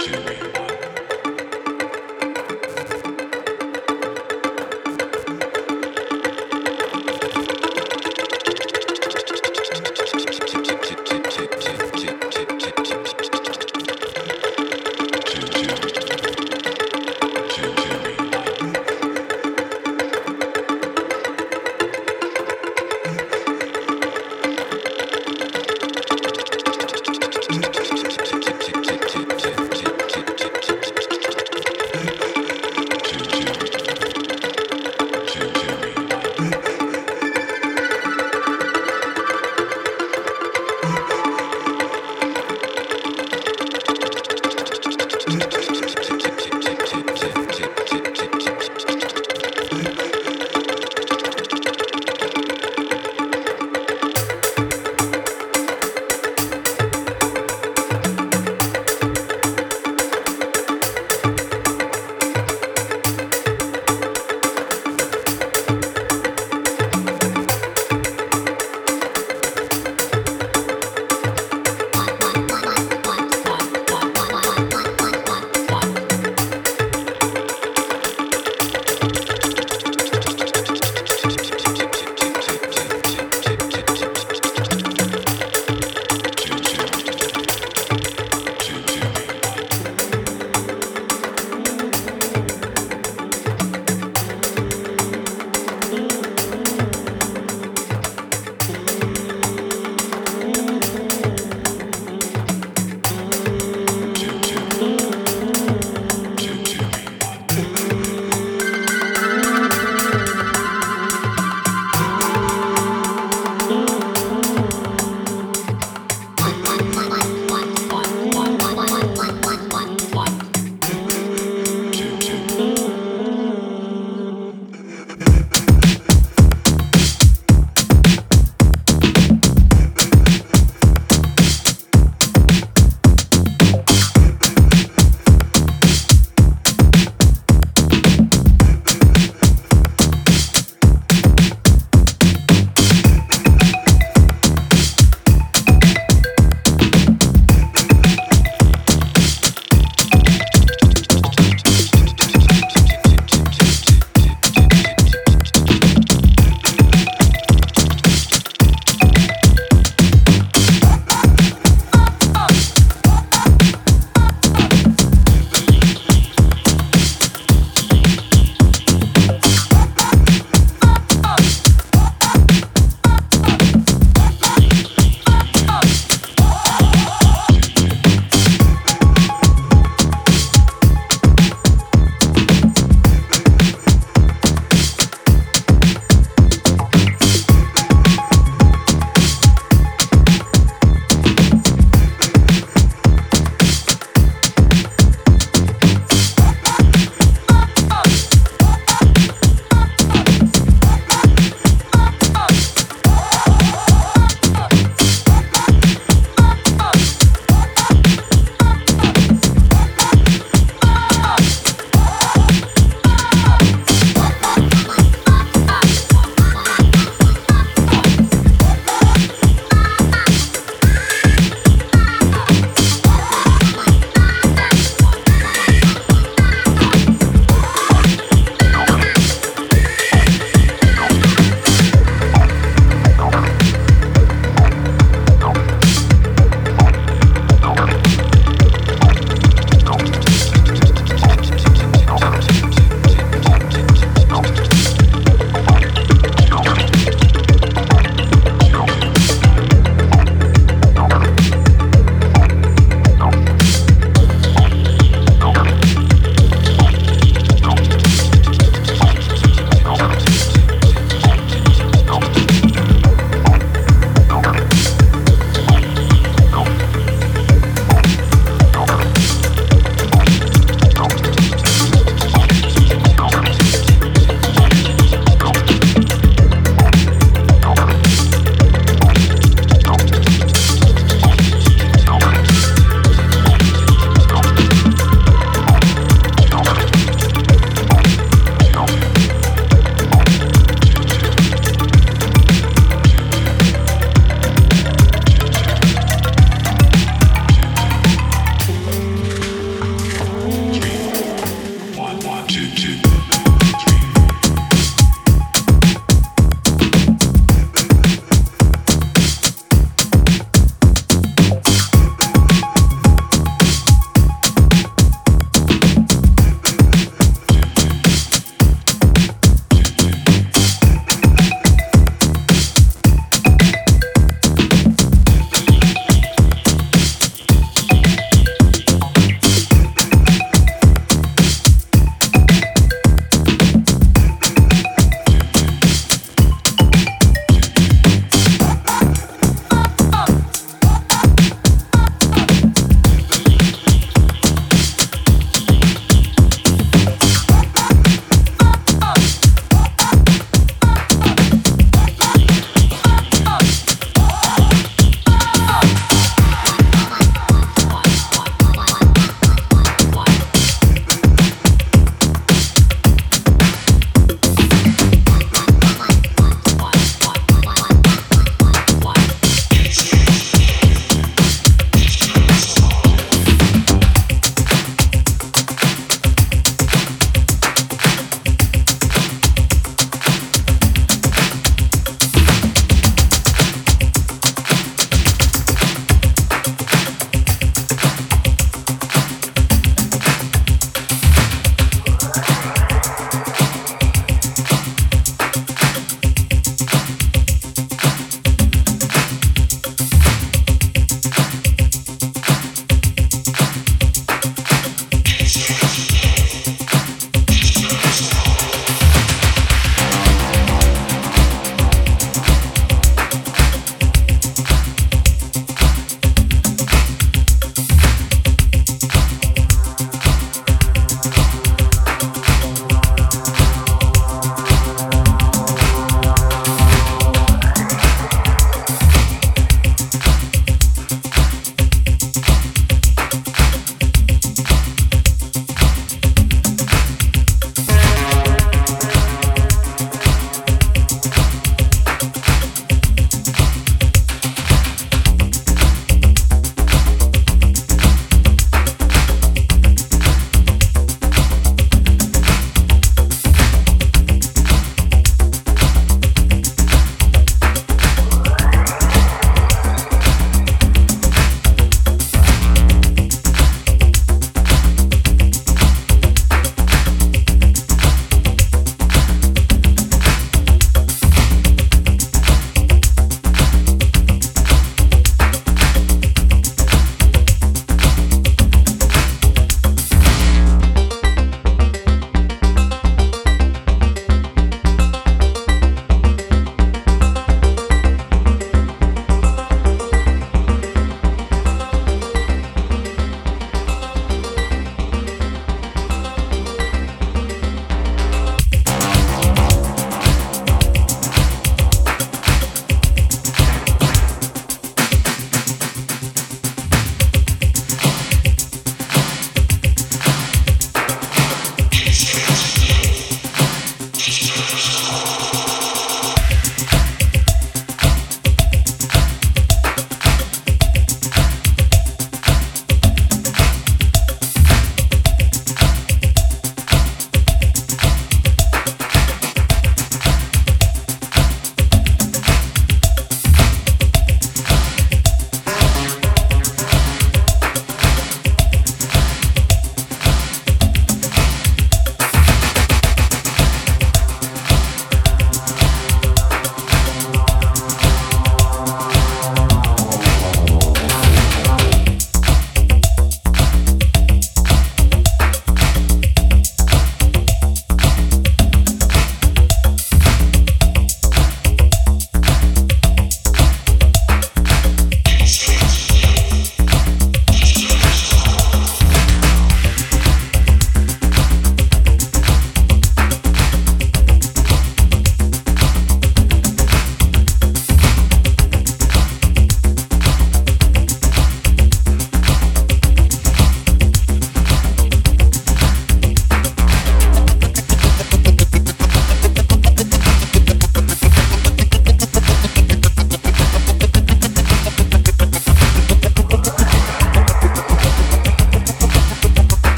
Attitude.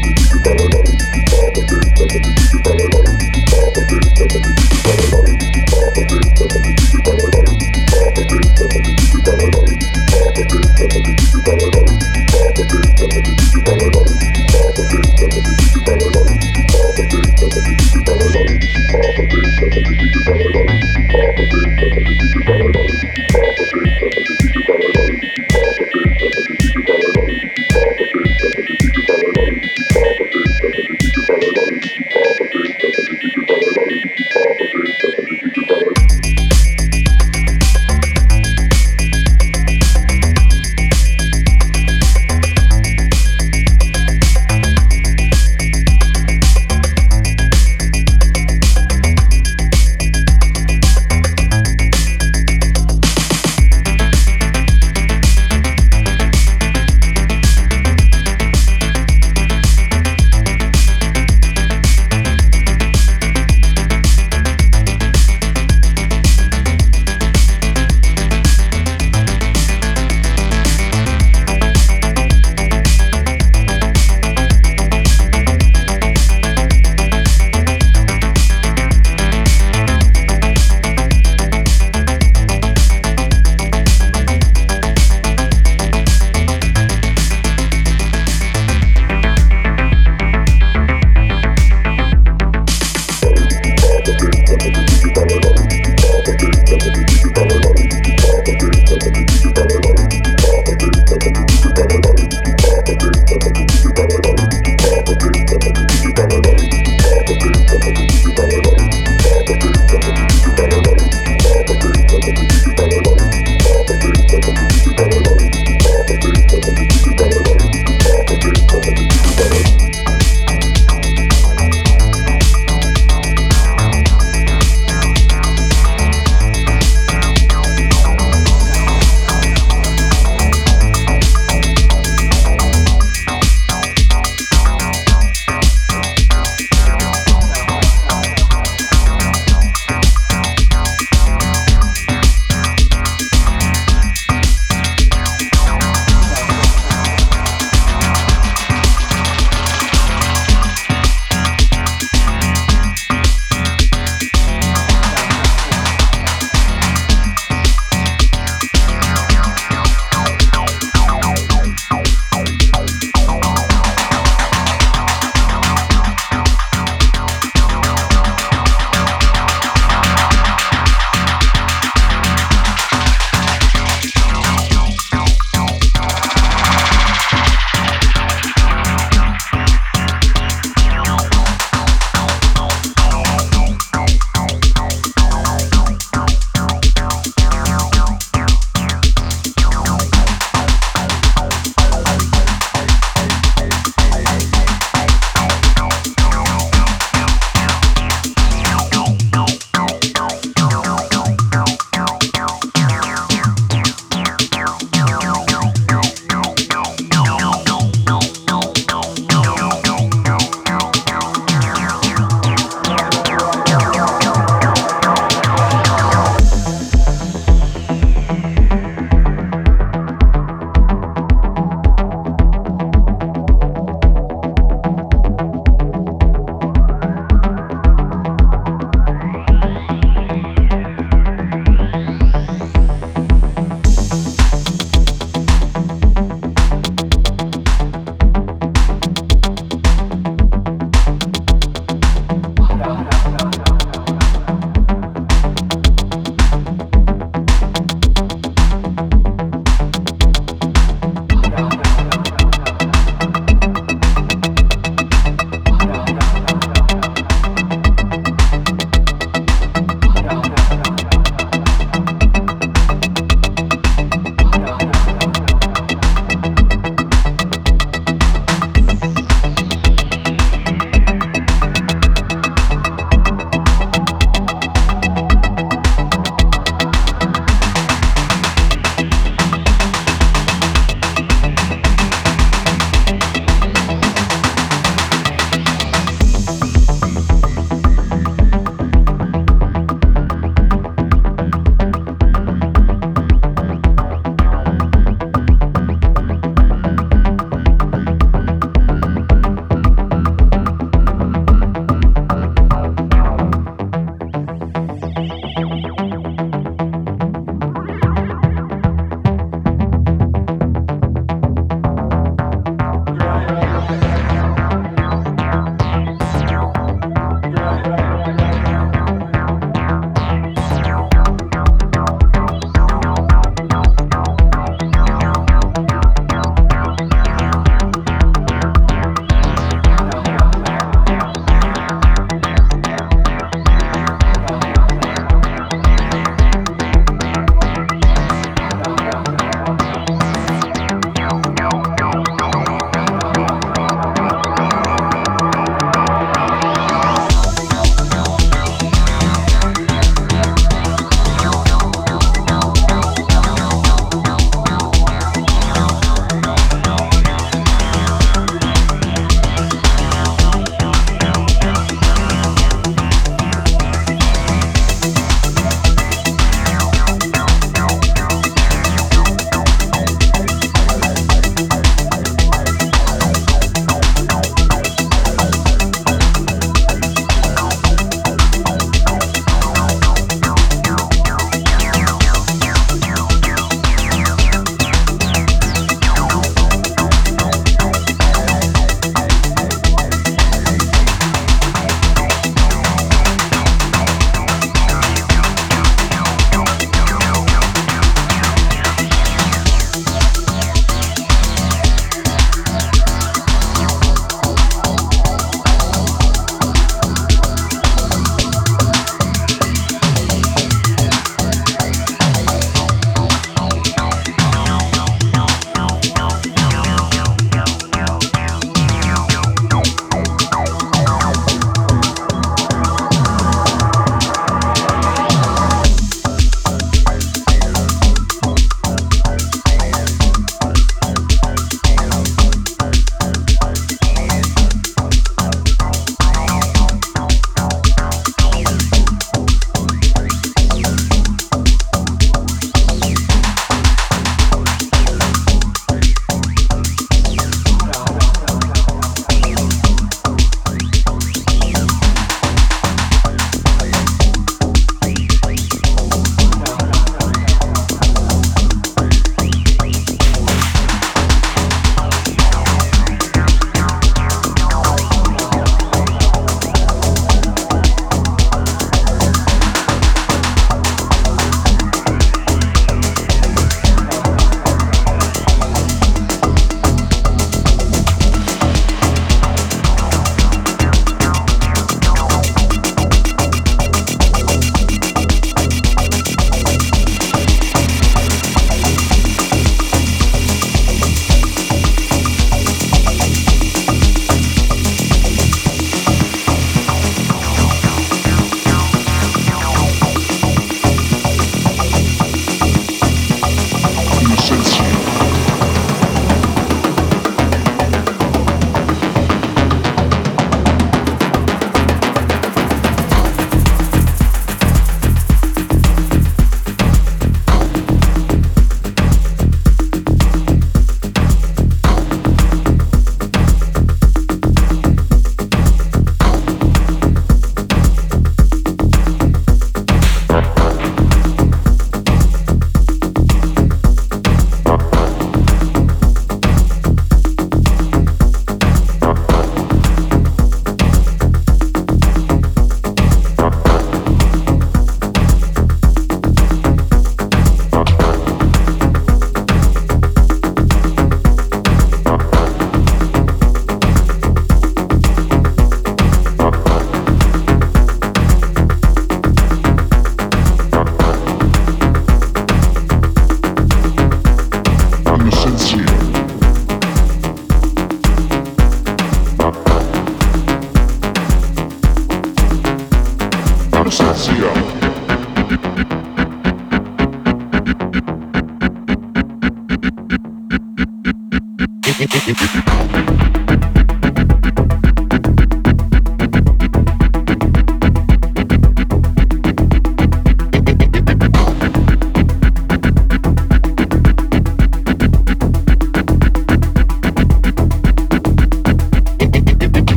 Thank you.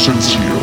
sincere.